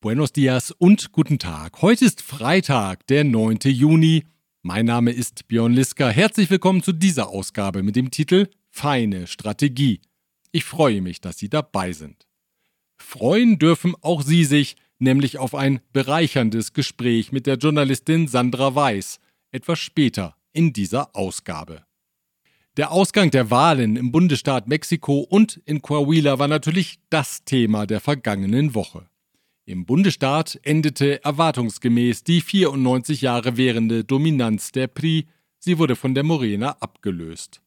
Buenos dias und guten Tag. Heute ist Freitag, der 9. Juni. Mein Name ist Björn Liska. Herzlich willkommen zu dieser Ausgabe mit dem Titel Feine Strategie. Ich freue mich, dass Sie dabei sind. Freuen dürfen auch Sie sich, nämlich auf ein bereicherndes Gespräch mit der Journalistin Sandra Weiß, etwas später in dieser Ausgabe. Der Ausgang der Wahlen im Bundesstaat Mexiko und in Coahuila war natürlich das Thema der vergangenen Woche. Im Bundesstaat endete erwartungsgemäß die 94 Jahre währende Dominanz der PRI, sie wurde von der Morena abgelöst.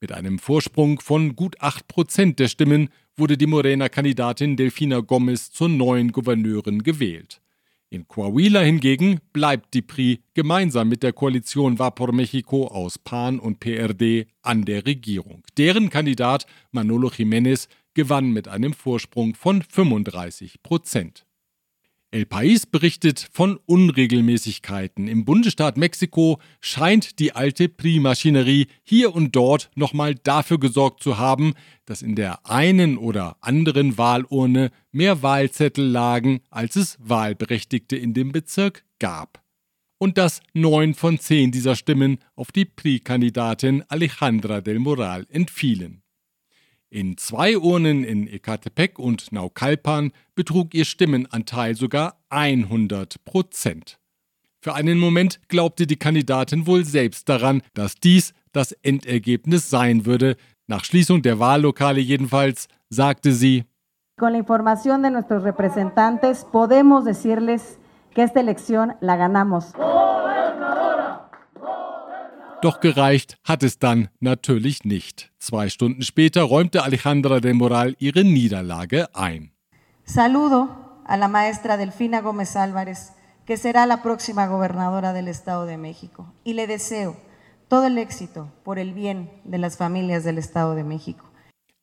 Mit einem Vorsprung von gut 8 Prozent der Stimmen wurde die Morena-Kandidatin Delfina Gomez zur neuen Gouverneurin gewählt. In Coahuila hingegen bleibt die PRI gemeinsam mit der Koalition Va por Mexico aus PAN und PRD an der Regierung. Deren Kandidat Manolo Jiménez gewann mit einem Vorsprung von 35 Prozent. El País berichtet von Unregelmäßigkeiten. Im Bundesstaat Mexiko scheint die alte PRI-Maschinerie hier und dort nochmal dafür gesorgt zu haben, dass in der einen oder anderen Wahlurne mehr Wahlzettel lagen, als es Wahlberechtigte in dem Bezirk gab. Und dass neun von zehn dieser Stimmen auf die PRI-Kandidatin Alejandra del Moral entfielen. In zwei Urnen in Ecatepec und Naucalpan betrug ihr Stimmenanteil sogar 100 Prozent. Für einen Moment glaubte die Kandidatin wohl selbst daran, dass dies das Endergebnis sein würde. Nach Schließung der Wahllokale jedenfalls sagte sie, Con la información de nuestros representantes podemos decirles que esta elección la ganamos. Doch gereicht hat es dann natürlich nicht. Zwei Stunden später räumte Alejandra de Moral ihre Niederlage ein. Saludo a la maestra Delfina Gómez Álvarez, que será la próxima gobernadora del Estado de México, y le deseo todo el éxito por el bien de las familias del Estado de México.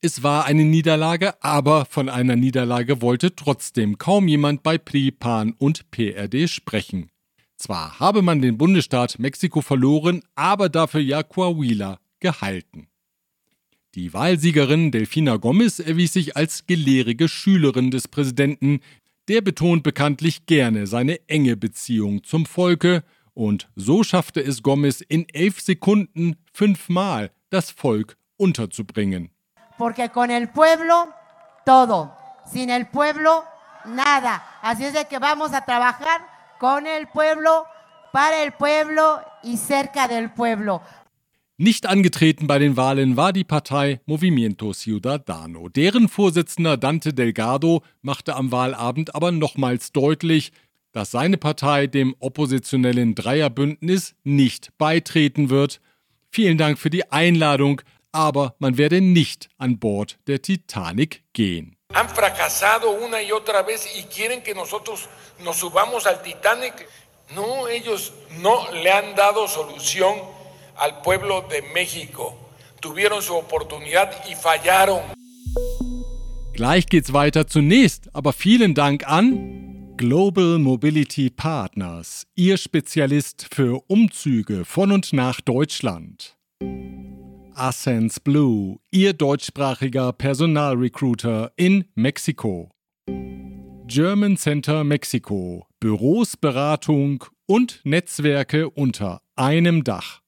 Es war eine Niederlage, aber von einer Niederlage wollte trotzdem kaum jemand bei PRI, PAN und PRD sprechen. Zwar habe man den Bundesstaat Mexiko verloren, aber dafür ja Coahuila gehalten. Die Wahlsiegerin Delfina Gomez erwies sich als gelehrige Schülerin des Präsidenten, der betont bekanntlich gerne seine enge Beziehung zum Volke, und so schaffte es Gomez in elf Sekunden fünfmal das Volk unterzubringen. Porque con el pueblo todo, sin el pueblo nada. Así es de que vamos a trabajar con el pueblo, para el pueblo y cerca del pueblo. Nicht angetreten bei den Wahlen war die Partei Movimiento Ciudadano. Deren Vorsitzender Dante Delgado machte am Wahlabend aber nochmals deutlich, dass seine Partei dem oppositionellen Dreierbündnis nicht beitreten wird. Vielen Dank für die Einladung, aber man werde nicht an Bord der Titanic gehen. Han fracasado una y otra vez y quieren que nosotros nos subamos al Titanic. No, ellos no le han dado solución al pueblo de México. Tuvieron su oportunidad y fallaron. Gleich geht's weiter zunächst, aber vielen Dank an Global Mobility Partners, Ihr Spezialist für Umzüge von und nach Deutschland. Ascens Blue, Ihr deutschsprachiger Personalrecruiter in Mexiko. German Center Mexiko, Büros, Beratung und Netzwerke unter einem Dach.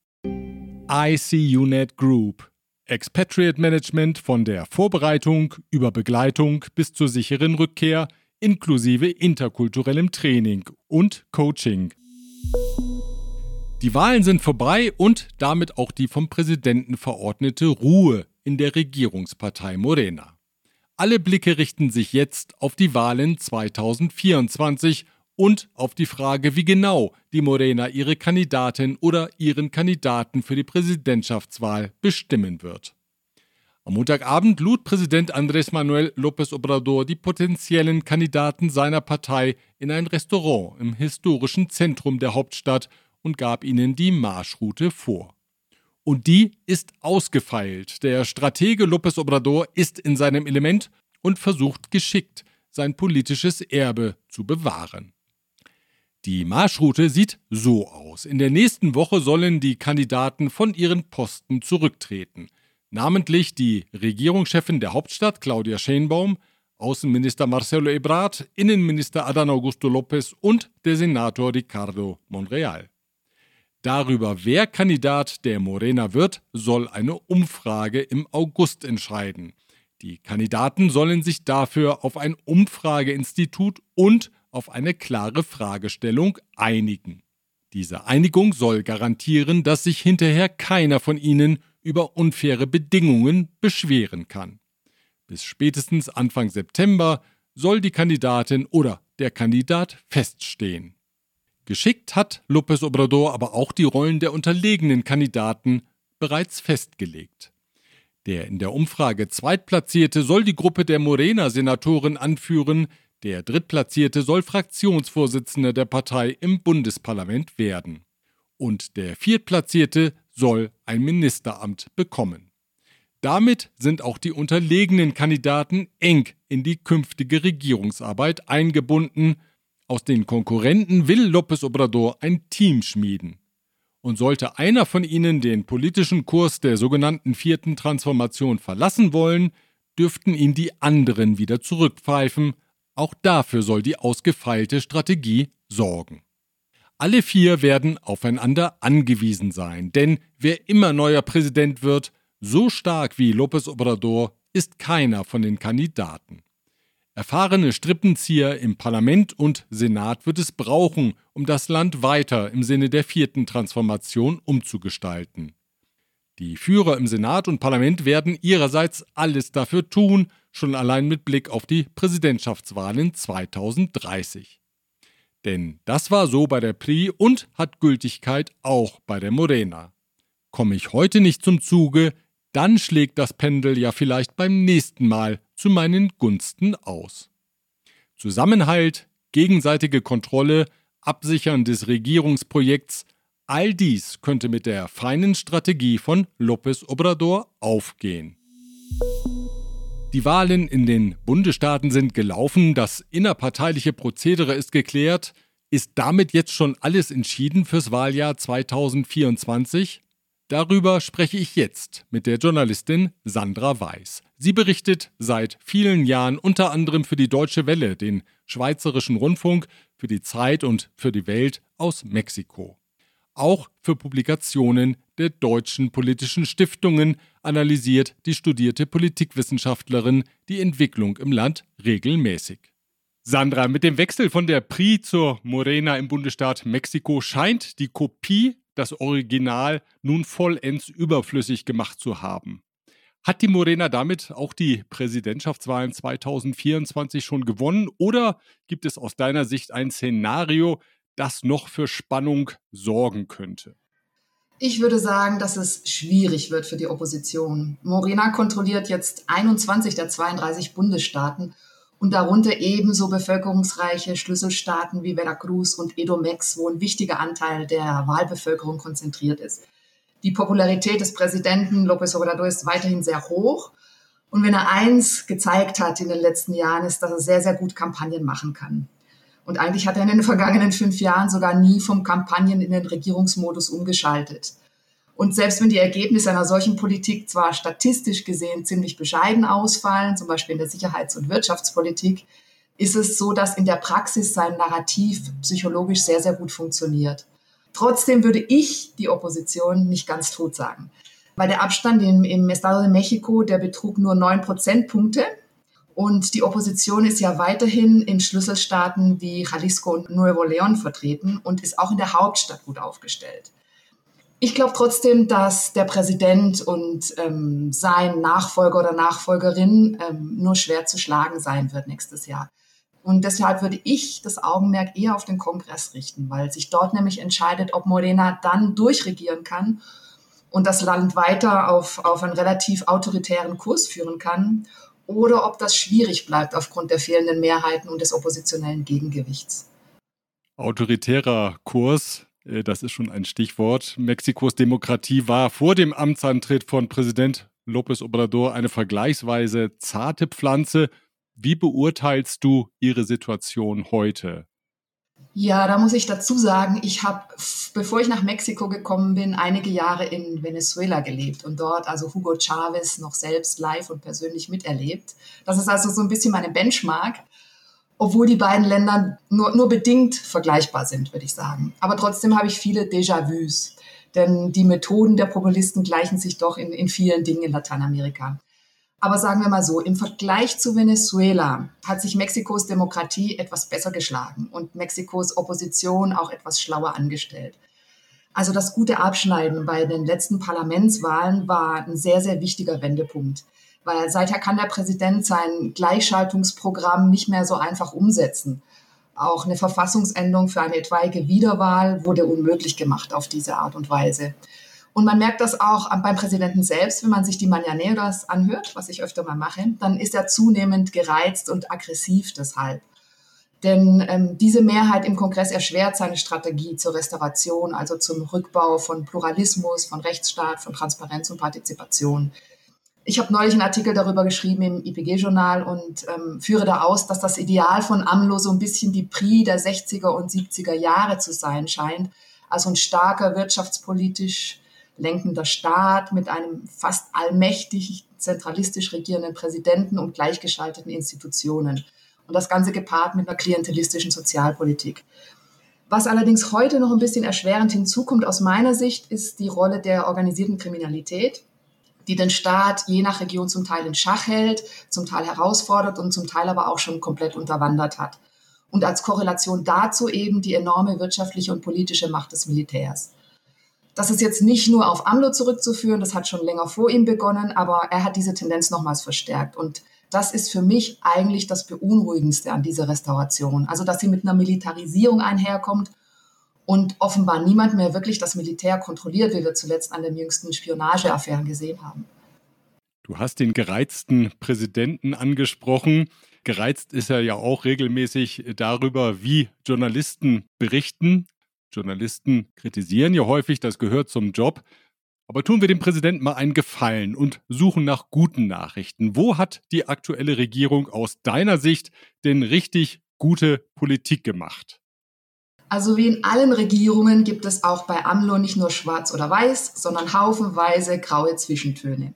ICUNET Group, Expatriate Management von der Vorbereitung über Begleitung bis zur sicheren Rückkehr inklusive interkulturellem Training und Coaching. Die Wahlen sind vorbei und damit auch die vom Präsidenten verordnete Ruhe in der Regierungspartei Morena. Alle Blicke richten sich jetzt auf die Wahlen 2024 und auf die Frage, wie genau die Morena ihre Kandidatin oder ihren Kandidaten für die Präsidentschaftswahl bestimmen wird. Am Montagabend lud Präsident Andrés Manuel López Obrador die potenziellen Kandidaten seiner Partei in ein Restaurant im historischen Zentrum der Hauptstadt und gab ihnen die Marschroute vor. Und die ist ausgefeilt. Der Stratege López Obrador ist in seinem Element und versucht geschickt, sein politisches Erbe zu bewahren. Die Marschroute sieht so aus. In der nächsten Woche sollen die Kandidaten von ihren Posten zurücktreten. Namentlich die Regierungschefin der Hauptstadt, Claudia Schenbaum, Außenminister Marcelo Ebrard, Innenminister Adán Augusto López und der Senator Ricardo Monreal. Darüber, wer Kandidat der Morena wird, soll eine Umfrage im August entscheiden. Die Kandidaten sollen sich dafür auf ein Umfrageinstitut und auf eine klare Fragestellung einigen. Diese Einigung soll garantieren, dass sich hinterher keiner von ihnen über unfaire Bedingungen beschweren kann. Bis spätestens Anfang September soll die Kandidatin oder der Kandidat feststehen. Geschickt hat López Obrador aber auch die Rollen der unterlegenen Kandidaten bereits festgelegt. Der in der Umfrage Zweitplatzierte soll die Gruppe der Morena-Senatoren anführen, der Drittplatzierte soll Fraktionsvorsitzender der Partei im Bundesparlament werden. Und der Viertplatzierte soll ein Ministeramt bekommen. Damit sind auch die unterlegenen Kandidaten eng in die künftige Regierungsarbeit eingebunden. Aus den Konkurrenten will López Obrador ein Team schmieden. Und sollte einer von ihnen den politischen Kurs der sogenannten vierten Transformation verlassen wollen, dürften ihn die anderen wieder zurückpfeifen. Auch dafür soll die ausgefeilte Strategie sorgen. Alle vier werden aufeinander angewiesen sein, denn wer immer neuer Präsident wird, so stark wie López Obrador ist keiner von den Kandidaten. Erfahrene Strippenzieher im Parlament und Senat wird es brauchen, um das Land weiter im Sinne der vierten Transformation umzugestalten. Die Führer im Senat und Parlament werden ihrerseits alles dafür tun, schon allein mit Blick auf die Präsidentschaftswahlen 2030. Denn das war so bei der PRI und hat Gültigkeit auch bei der Morena. Komme ich heute nicht zum Zuge, dann schlägt das Pendel ja vielleicht beim nächsten Mal zu meinen Gunsten aus. Zusammenhalt, gegenseitige Kontrolle, Absichern des Regierungsprojekts, all dies könnte mit der feinen Strategie von López Obrador aufgehen. Die Wahlen in den Bundesstaaten sind gelaufen, das innerparteiliche Prozedere ist geklärt. Ist damit jetzt schon alles entschieden fürs Wahljahr 2024? Darüber spreche ich jetzt mit der Journalistin Sandra Weiß. Sie berichtet seit vielen Jahren unter anderem für die Deutsche Welle, den Schweizerischen Rundfunk, für die Zeit und für die Welt aus Mexiko. Auch für Publikationen der deutschen politischen Stiftungen analysiert die studierte Politikwissenschaftlerin die Entwicklung im Land regelmäßig. Sandra, mit dem Wechsel von der PRI zur Morena im Bundesstaat Mexiko scheint die Kopie das Original nun vollends überflüssig gemacht zu haben. Hat die Morena damit auch die Präsidentschaftswahlen 2024 schon gewonnen oder gibt es aus deiner Sicht ein Szenario, das noch für Spannung sorgen könnte? Ich würde sagen, dass es schwierig wird für die Opposition. Morena kontrolliert jetzt 21 der 32 Bundesstaaten und darunter ebenso bevölkerungsreiche Schlüsselstaaten wie Veracruz und Edomex, wo ein wichtiger Anteil der Wahlbevölkerung konzentriert ist. Die Popularität des Präsidenten López Obrador ist weiterhin sehr hoch. Und wenn er eins gezeigt hat in den letzten Jahren, ist, dass er sehr, sehr gut Kampagnen machen kann. Und eigentlich hat er in den vergangenen fünf Jahren sogar nie vom Kampagnen in den Regierungsmodus umgeschaltet. Und selbst wenn die Ergebnisse einer solchen Politik zwar statistisch gesehen ziemlich bescheiden ausfallen, zum Beispiel in der Sicherheits- und Wirtschaftspolitik, ist es so, dass in der Praxis sein Narrativ psychologisch sehr, sehr gut funktioniert. Trotzdem würde ich die Opposition nicht ganz tot sagen. Weil der Abstand im, im Estado de Mexico, der betrug nur neun Prozentpunkte. Und die Opposition ist ja weiterhin in Schlüsselstaaten wie Jalisco und Nuevo León vertreten und ist auch in der Hauptstadt gut aufgestellt. Ich glaube trotzdem, dass der Präsident und ähm, sein Nachfolger oder Nachfolgerin ähm, nur schwer zu schlagen sein wird nächstes Jahr. Und deshalb würde ich das Augenmerk eher auf den Kongress richten, weil sich dort nämlich entscheidet, ob Morena dann durchregieren kann und das Land weiter auf, auf einen relativ autoritären Kurs führen kann oder ob das schwierig bleibt aufgrund der fehlenden Mehrheiten und des oppositionellen Gegengewichts. Autoritärer Kurs, das ist schon ein Stichwort. Mexikos Demokratie war vor dem Amtsantritt von Präsident López Obrador eine vergleichsweise zarte Pflanze. Wie beurteilst du ihre Situation heute? Ja, da muss ich dazu sagen, ich habe, bevor ich nach Mexiko gekommen bin, einige Jahre in Venezuela gelebt und dort also Hugo Chavez noch selbst live und persönlich miterlebt. Das ist also so ein bisschen meine Benchmark, obwohl die beiden Länder nur, nur bedingt vergleichbar sind, würde ich sagen. Aber trotzdem habe ich viele Déjà-vus, denn die Methoden der Populisten gleichen sich doch in, in vielen Dingen in Lateinamerika. Aber sagen wir mal so, im Vergleich zu Venezuela hat sich Mexikos Demokratie etwas besser geschlagen und Mexikos Opposition auch etwas schlauer angestellt. Also das gute Abschneiden bei den letzten Parlamentswahlen war ein sehr, sehr wichtiger Wendepunkt, weil seither kann der Präsident sein Gleichschaltungsprogramm nicht mehr so einfach umsetzen. Auch eine Verfassungsänderung für eine etwaige Wiederwahl wurde unmöglich gemacht auf diese Art und Weise. Und man merkt das auch beim Präsidenten selbst, wenn man sich die Mañaneras anhört, was ich öfter mal mache, dann ist er zunehmend gereizt und aggressiv deshalb. Denn ähm, diese Mehrheit im Kongress erschwert seine Strategie zur Restauration, also zum Rückbau von Pluralismus, von Rechtsstaat, von Transparenz und Partizipation. Ich habe neulich einen Artikel darüber geschrieben im IPG-Journal und ähm, führe da aus, dass das Ideal von AMLO so ein bisschen die Pri der 60er und 70er Jahre zu sein scheint. Also ein starker wirtschaftspolitisch lenkender Staat mit einem fast allmächtig zentralistisch regierenden Präsidenten und gleichgeschalteten Institutionen. Und das Ganze gepaart mit einer klientelistischen Sozialpolitik. Was allerdings heute noch ein bisschen erschwerend hinzukommt aus meiner Sicht, ist die Rolle der organisierten Kriminalität, die den Staat je nach Region zum Teil in Schach hält, zum Teil herausfordert und zum Teil aber auch schon komplett unterwandert hat. Und als Korrelation dazu eben die enorme wirtschaftliche und politische Macht des Militärs. Das ist jetzt nicht nur auf AMLO zurückzuführen, das hat schon länger vor ihm begonnen, aber er hat diese Tendenz nochmals verstärkt. Und das ist für mich eigentlich das Beunruhigendste an dieser Restauration. Also, dass sie mit einer Militarisierung einherkommt und offenbar niemand mehr wirklich das Militär kontrolliert, wie wir zuletzt an den jüngsten Spionageaffären gesehen haben. Du hast den gereizten Präsidenten angesprochen. Gereizt ist er ja auch regelmäßig darüber, wie Journalisten berichten. Journalisten kritisieren ja häufig, das gehört zum Job. Aber tun wir dem Präsidenten mal einen Gefallen und suchen nach guten Nachrichten. Wo hat die aktuelle Regierung aus deiner Sicht denn richtig gute Politik gemacht? Also wie in allen Regierungen gibt es auch bei AMLO nicht nur schwarz oder weiß, sondern haufenweise graue Zwischentöne.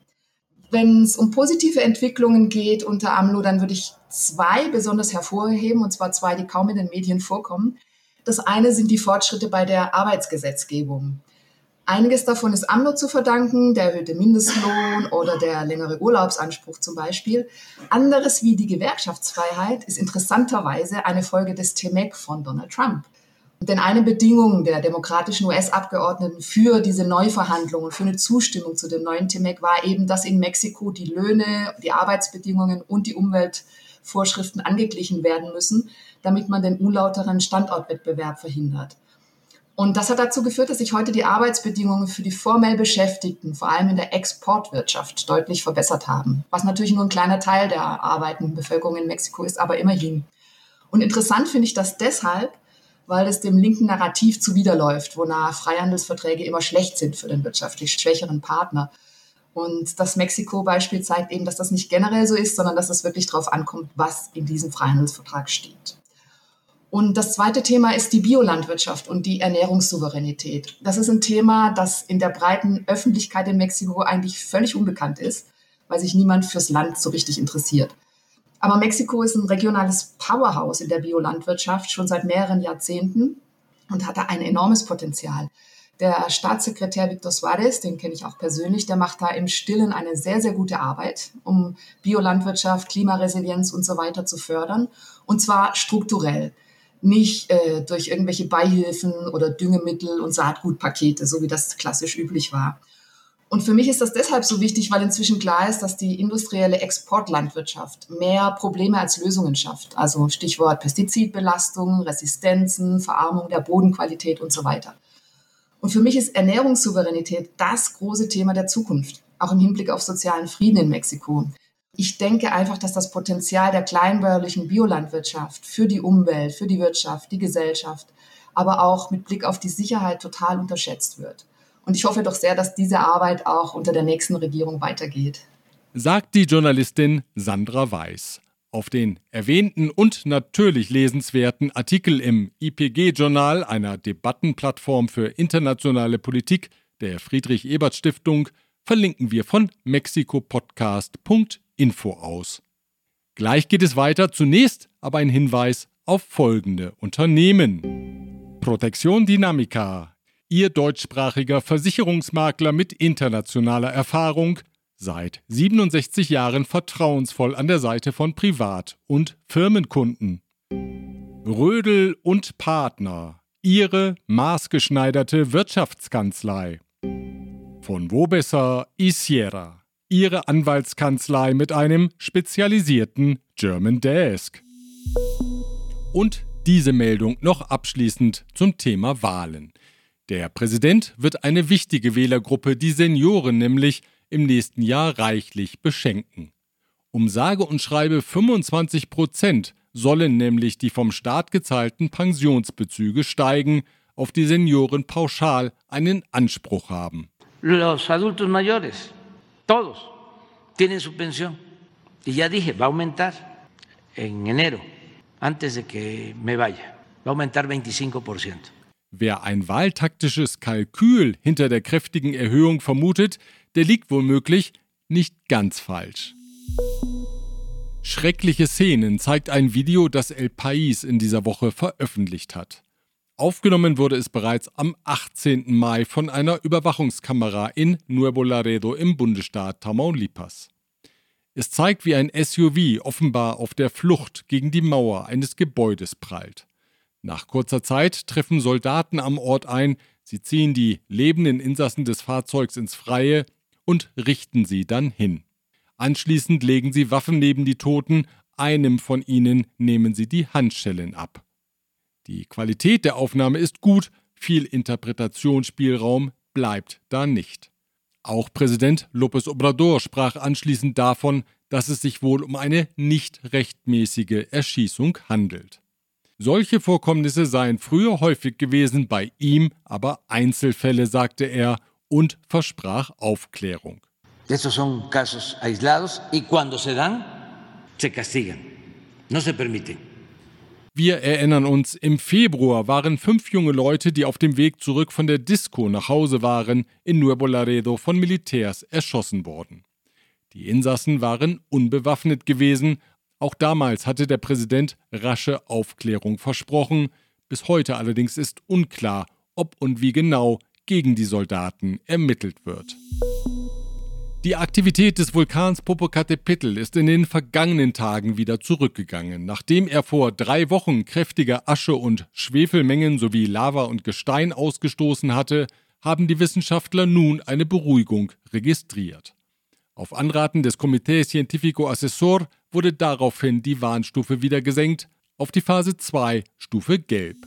Wenn es um positive Entwicklungen geht unter AMLO, dann würde ich zwei besonders hervorheben, und zwar zwei, die kaum in den Medien vorkommen. Das eine sind die Fortschritte bei der Arbeitsgesetzgebung. Einiges davon ist AMLO zu verdanken, der erhöhte Mindestlohn oder der längere Urlaubsanspruch zum Beispiel. Anderes wie die Gewerkschaftsfreiheit ist interessanterweise eine Folge des TMEC von Donald Trump. Denn eine Bedingung der demokratischen US-Abgeordneten für diese Neuverhandlungen, für eine Zustimmung zu dem neuen TMEC war eben, dass in Mexiko die Löhne, die Arbeitsbedingungen und die Umweltvorschriften angeglichen werden müssen, damit man den unlauteren Standortwettbewerb verhindert. Und das hat dazu geführt, dass sich heute die Arbeitsbedingungen für die formell Beschäftigten, vor allem in der Exportwirtschaft, deutlich verbessert haben. Was natürlich nur ein kleiner Teil der arbeitenden Bevölkerung in Mexiko ist, aber immerhin. Und interessant finde ich das deshalb, weil es dem linken Narrativ zuwiderläuft, wonach Freihandelsverträge immer schlecht sind für den wirtschaftlich schwächeren Partner. Und das Mexiko-Beispiel zeigt eben, dass das nicht generell so ist, sondern dass es wirklich darauf ankommt, was in diesem Freihandelsvertrag steht. Und das zweite Thema ist die Biolandwirtschaft und die Ernährungssouveränität. Das ist ein Thema, das in der breiten Öffentlichkeit in Mexiko eigentlich völlig unbekannt ist, weil sich niemand fürs Land so richtig interessiert. Aber Mexiko ist ein regionales Powerhouse in der Biolandwirtschaft schon seit mehreren Jahrzehnten und hat da ein enormes Potenzial. Der Staatssekretär Victor Suarez, den kenne ich auch persönlich, der macht da im Stillen eine sehr, sehr gute Arbeit, um Biolandwirtschaft, Klimaresilienz und so weiter zu fördern. Und zwar strukturell nicht äh, durch irgendwelche Beihilfen oder Düngemittel und Saatgutpakete, so wie das klassisch üblich war. Und für mich ist das deshalb so wichtig, weil inzwischen klar ist, dass die industrielle Exportlandwirtschaft mehr Probleme als Lösungen schafft. Also Stichwort Pestizidbelastung, Resistenzen, Verarmung der Bodenqualität und so weiter. Und für mich ist Ernährungssouveränität das große Thema der Zukunft, auch im Hinblick auf sozialen Frieden in Mexiko ich denke einfach, dass das Potenzial der kleinbäuerlichen Biolandwirtschaft für die Umwelt, für die Wirtschaft, die Gesellschaft, aber auch mit Blick auf die Sicherheit total unterschätzt wird. Und ich hoffe doch sehr, dass diese Arbeit auch unter der nächsten Regierung weitergeht. Sagt die Journalistin Sandra Weiß. auf den erwähnten und natürlich lesenswerten Artikel im IPG-Journal, einer Debattenplattform für internationale Politik der Friedrich-Ebert-Stiftung, verlinken wir von mexikopodcast.info aus. Gleich geht es weiter, zunächst aber ein Hinweis auf folgende Unternehmen. Protection Dynamica, Ihr deutschsprachiger Versicherungsmakler mit internationaler Erfahrung, seit 67 Jahren vertrauensvoll an der Seite von Privat- und Firmenkunden. Rödel und Partner, Ihre maßgeschneiderte Wirtschaftskanzlei. Von wo besser Isiera, Ihre Anwaltskanzlei mit einem spezialisierten German Desk. Und diese Meldung noch abschließend zum Thema Wahlen. Der Präsident wird eine wichtige Wählergruppe, die Senioren nämlich, im nächsten Jahr reichlich beschenken. Um sage und schreibe 25 Prozent sollen nämlich die vom Staat gezahlten Pensionsbezüge steigen, auf die Senioren pauschal einen Anspruch haben. Los adultos mayores, todos, tienen su pensión. Y ya dije, va a aumentar en enero, antes de que me vaya. Va a aumentar 25 Prozent. Wer ein wahltaktisches Kalkül hinter der kräftigen Erhöhung vermutet, der liegt womöglich nicht ganz falsch. Schreckliche Szenen zeigt ein Video, das El País in dieser Woche veröffentlicht hat. Aufgenommen wurde es bereits am 18. Mai von einer Überwachungskamera in Nuevo Laredo im Bundesstaat Tamaulipas. Es zeigt, wie ein SUV offenbar auf der Flucht gegen die Mauer eines Gebäudes prallt. Nach kurzer Zeit treffen Soldaten am Ort ein, sie ziehen die lebenden Insassen des Fahrzeugs ins Freie und richten sie dann hin. Anschließend legen sie Waffen neben die Toten, einem von ihnen nehmen sie die Handschellen ab. Die Qualität der Aufnahme ist gut, viel Interpretationsspielraum bleibt da nicht. Auch Präsident López Obrador sprach anschließend davon, dass es sich wohl um eine nicht rechtmäßige Erschießung handelt. Solche Vorkommnisse seien früher häufig gewesen, bei ihm aber Einzelfälle, sagte er und versprach Aufklärung. Estos son casos aislados y cuando se dan, se castigan. No se permiten. Wir erinnern uns, im Februar waren fünf junge Leute, die auf dem Weg zurück von der Disco nach Hause waren, in Nuevo Laredo von Militärs erschossen worden. Die Insassen waren unbewaffnet gewesen, auch damals hatte der Präsident rasche Aufklärung versprochen, bis heute allerdings ist unklar, ob und wie genau gegen die Soldaten ermittelt wird. Die Aktivität des Vulkans Popocatépetl ist in den vergangenen Tagen wieder zurückgegangen. Nachdem er vor drei Wochen kräftige Asche- und Schwefelmengen sowie Lava und Gestein ausgestoßen hatte, haben die Wissenschaftler nun eine Beruhigung registriert. Auf Anraten des Comité Científico Assessor wurde daraufhin die Warnstufe wieder gesenkt auf die Phase 2, Stufe Gelb.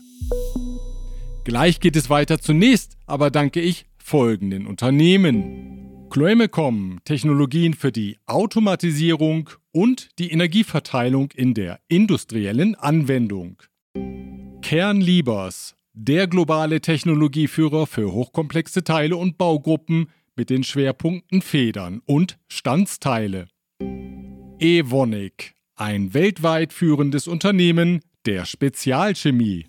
Gleich geht es weiter. Zunächst aber danke ich folgenden Unternehmen. Chloemecom, Technologien für die Automatisierung und die Energieverteilung in der industriellen Anwendung. Kernliebers, der globale Technologieführer für hochkomplexe Teile und Baugruppen mit den Schwerpunkten Federn und Standsteile. Evonik, ein weltweit führendes Unternehmen der Spezialchemie.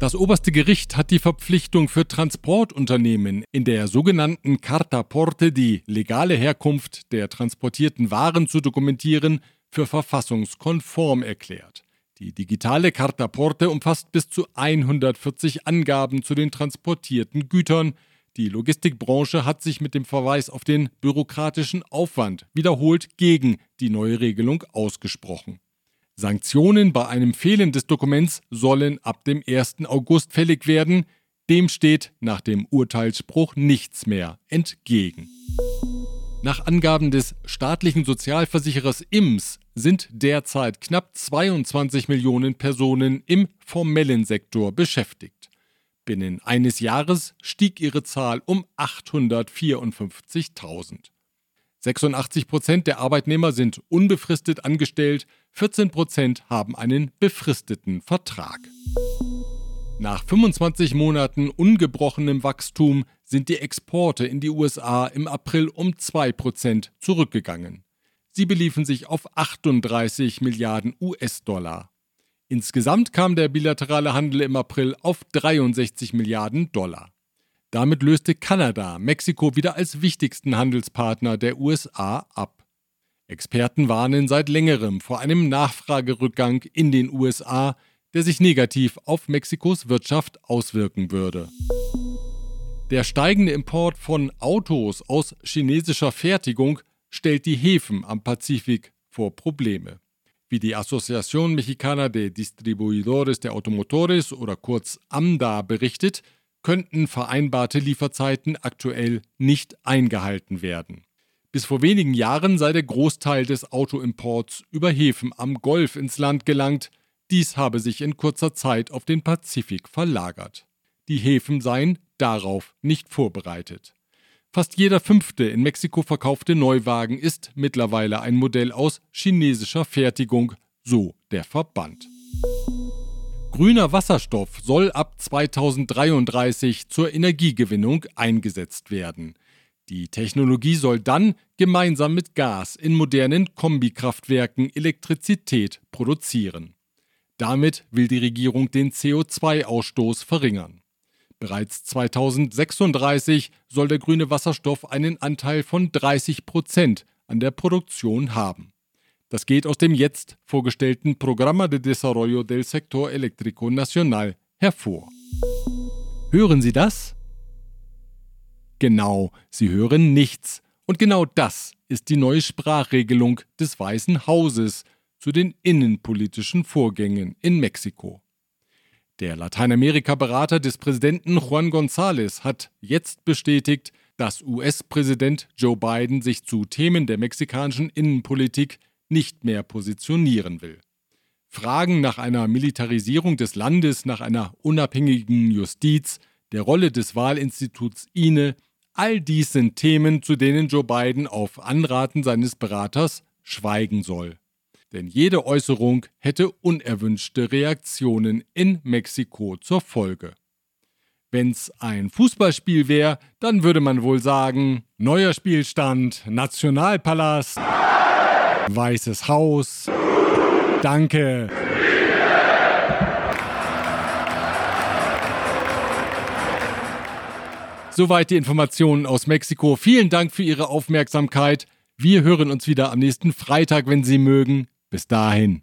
Das oberste Gericht hat die Verpflichtung für Transportunternehmen in der sogenannten Carta Porte die legale Herkunft der transportierten Waren zu dokumentieren für verfassungskonform erklärt. Die digitale Carta Porte umfasst bis zu 140 Angaben zu den transportierten Gütern. Die Logistikbranche hat sich mit dem Verweis auf den bürokratischen Aufwand wiederholt gegen die neue Regelung ausgesprochen. Sanktionen bei einem Fehlen des Dokuments sollen ab dem 1. August fällig werden. Dem steht nach dem Urteilsspruch nichts mehr entgegen. Nach Angaben des staatlichen Sozialversicherers IMS sind derzeit knapp 22 Millionen Personen im formellen Sektor beschäftigt. Binnen eines Jahres stieg ihre Zahl um 854.000. 86 Prozent der Arbeitnehmer sind unbefristet angestellt, 14 Prozent haben einen befristeten Vertrag. Nach 25 Monaten ungebrochenem Wachstum sind die Exporte in die USA im April um 2 Prozent zurückgegangen. Sie beliefen sich auf 38 Milliarden US-Dollar. Insgesamt kam der bilaterale Handel im April auf 63 Milliarden Dollar. Damit löste Kanada Mexiko wieder als wichtigsten Handelspartner der USA ab. Experten warnen seit längerem vor einem Nachfragerückgang in den USA, der sich negativ auf Mexikos Wirtschaft auswirken würde. Der steigende Import von Autos aus chinesischer Fertigung stellt die Häfen am Pazifik vor Probleme. Wie die Asociación Mexicana de Distribuidores de Automotores oder kurz AMDA berichtet, könnten vereinbarte Lieferzeiten aktuell nicht eingehalten werden. Bis vor wenigen Jahren sei der Großteil des Autoimports über Häfen am Golf ins Land gelangt, dies habe sich in kurzer Zeit auf den Pazifik verlagert. Die Häfen seien darauf nicht vorbereitet. Fast jeder fünfte in Mexiko verkaufte Neuwagen ist mittlerweile ein Modell aus chinesischer Fertigung, so der Verband. Grüner Wasserstoff soll ab 2033 zur Energiegewinnung eingesetzt werden. Die Technologie soll dann gemeinsam mit Gas in modernen Kombikraftwerken Elektrizität produzieren. Damit will die Regierung den CO2-Ausstoß verringern. Bereits 2036 soll der grüne Wasserstoff einen Anteil von 30 Prozent an der Produktion haben. Das geht aus dem jetzt vorgestellten Programa de Desarrollo del Sector Eléctrico Nacional hervor. Hören Sie das? Genau, Sie hören nichts. Und genau das ist die neue Sprachregelung des Weißen Hauses zu den innenpolitischen Vorgängen in Mexiko. Der Lateinamerika-Berater des Präsidenten Juan González hat jetzt bestätigt, dass US-Präsident Joe Biden sich zu Themen der mexikanischen Innenpolitik nicht mehr positionieren will. Fragen nach einer Militarisierung des Landes, nach einer unabhängigen Justiz, der Rolle des Wahlinstituts INE, all dies sind Themen, zu denen Joe Biden auf Anraten seines Beraters schweigen soll denn jede Äußerung hätte unerwünschte Reaktionen in Mexiko zur Folge. Wenn's ein Fußballspiel wäre, dann würde man wohl sagen, neuer Spielstand, Nationalpalast, Weißes Haus, danke. Soweit die Informationen aus Mexiko. Vielen Dank für Ihre Aufmerksamkeit. Wir hören uns wieder am nächsten Freitag, wenn Sie mögen. Bis dahin.